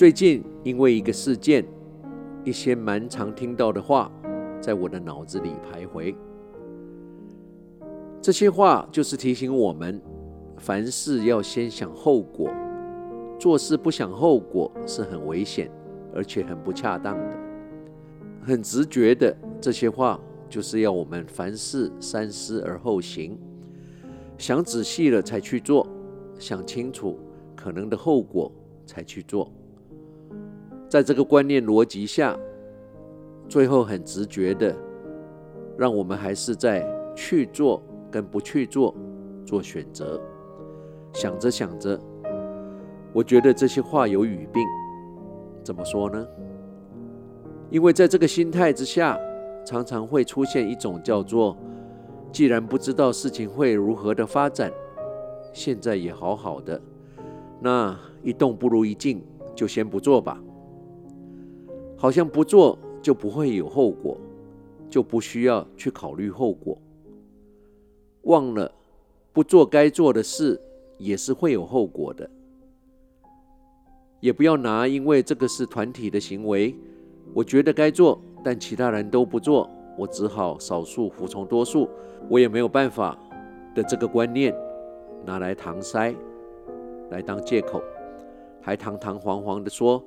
最近因为一个事件，一些蛮常听到的话，在我的脑子里徘徊。这些话就是提醒我们，凡事要先想后果，做事不想后果是很危险，而且很不恰当的。很直觉的，这些话就是要我们凡事三思而后行，想仔细了才去做，想清楚可能的后果才去做。在这个观念逻辑下，最后很直觉的，让我们还是在去做跟不去做做选择。想着想着，我觉得这些话有语病。怎么说呢？因为在这个心态之下，常常会出现一种叫做“既然不知道事情会如何的发展，现在也好好的，那一动不如一静，就先不做吧。”好像不做就不会有后果，就不需要去考虑后果。忘了不做该做的事也是会有后果的。也不要拿因为这个是团体的行为，我觉得该做，但其他人都不做，我只好少数服从多数，我也没有办法的这个观念拿来搪塞，来当借口，还堂堂皇皇的说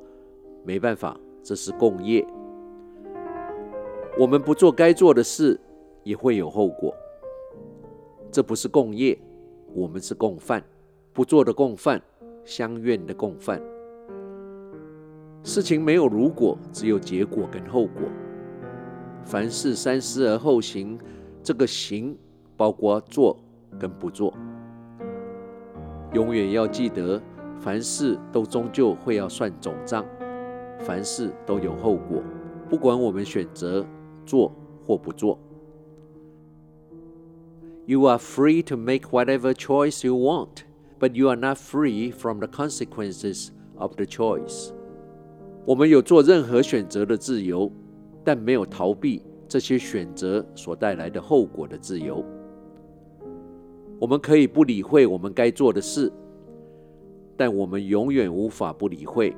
没办法。这是共业，我们不做该做的事，也会有后果。这不是共业，我们是共犯，不做的共犯，相怨的共犯。事情没有如果，只有结果跟后果。凡事三思而后行，这个行包括做跟不做。永远要记得，凡事都终究会要算总账。凡事都有后果，不管我们选择做或不做。You are free to make whatever choice you want, but you are not free from the consequences of the choice. 我们有做任何选择的自由，但没有逃避这些选择所带来的后果的自由。我们可以不理会我们该做的事，但我们永远无法不理会。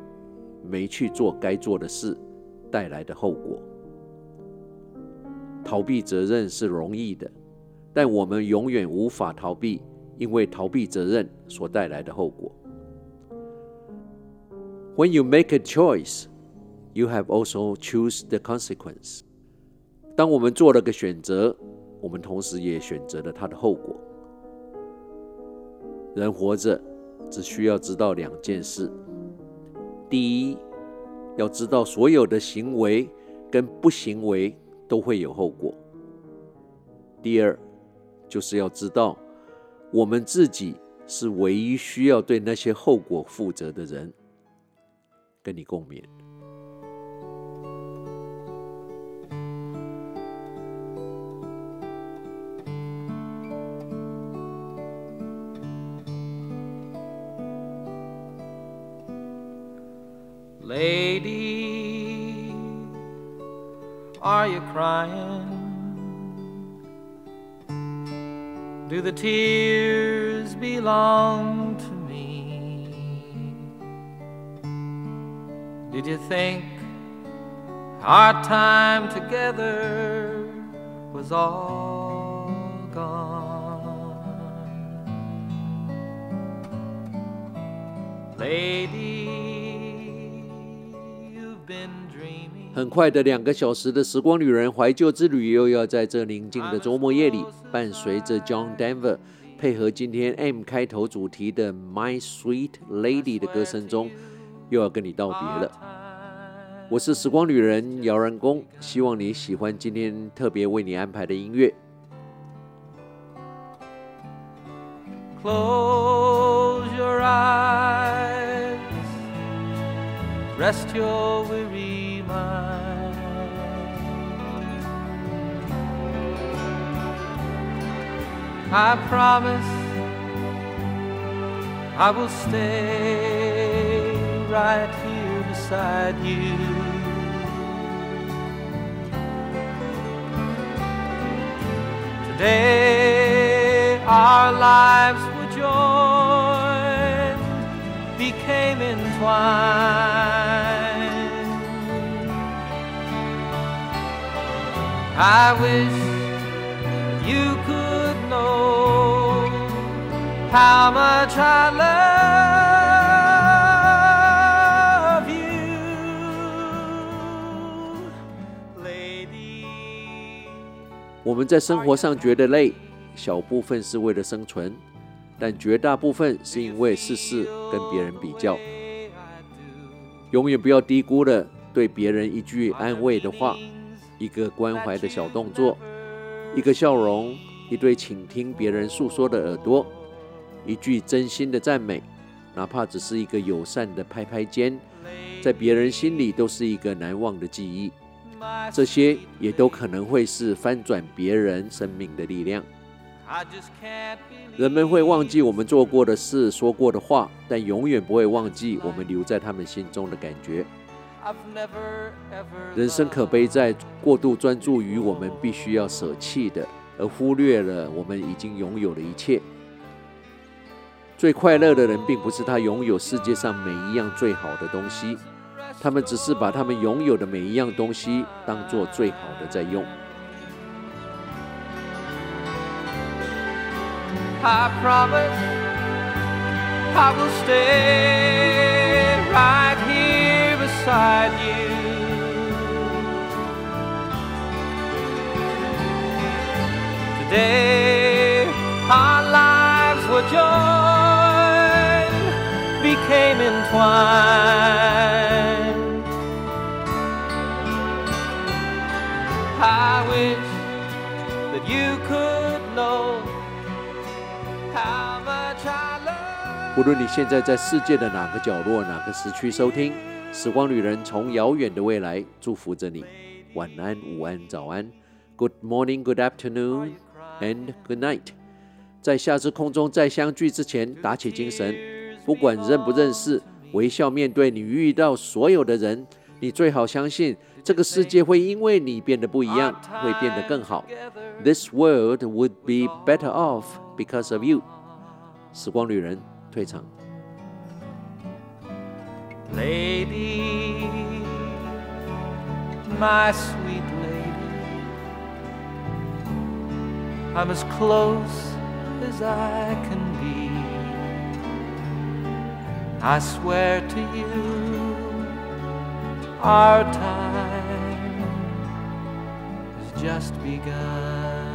没去做该做的事带来的后果。逃避责任是容易的，但我们永远无法逃避，因为逃避责任所带来的后果。When you make a choice, you have also choose the consequence. 当我们做了个选择，我们同时也选择了它的后果。人活着只需要知道两件事。第一，要知道所有的行为跟不行为都会有后果。第二，就是要知道我们自己是唯一需要对那些后果负责的人。跟你共勉。Lady, are you crying? Do the tears belong to me? Did you think our time together was all gone? Lady 很快的两个小时的时光旅人怀旧之旅，又要在这宁静的周末夜里，伴随着 John Denver 配合今天 M 开头主题的 My Sweet Lady 的歌声中，又要跟你道别了。我是时光旅人姚然公，希望你喜欢今天特别为你安排的音乐。Close your eyes, rest your weary mind. I promise I will stay right here beside you. Today our lives were joined, became entwined. I wish you could know how much I love you, lady. 我们在生活上觉得累，小部分是为了生存，但绝大部分是因为事事跟别人比较。永远不要低估了对别人一句安慰的话，一个关怀的小动作，一个笑容，一对倾听别人诉说的耳朵，一句真心的赞美，哪怕只是一个友善的拍拍肩，在别人心里都是一个难忘的记忆。这些也都可能会是翻转别人生命的力量。人们会忘记我们做过的事、说过的话，但永远不会忘记我们留在他们心中的感觉。人生可悲在过度专注于我们必须要舍弃的，而忽略了我们已经拥有的一切。最快乐的人，并不是他拥有世界上每一样最好的东西，他们只是把他们拥有的每一样东西当做最好的在用。I promise I will stay right here beside you. Today our lives were joined, became entwined. I wish that you could know how. 无论你现在在世界的哪个角落、哪个时区收听，《时光旅人》从遥远的未来祝福着你。晚安、午安、早安，Good morning, Good afternoon, and Good night。在下次空中再相聚之前，打起精神，不管认不认识，微笑面对你遇到所有的人。你最好相信，这个世界会因为你变得不一样，会变得更好。This world would be better off because of you。时光旅人退场。Lady, my sweet lady, I'm as close as I can be. I swear to you, our time has just begun.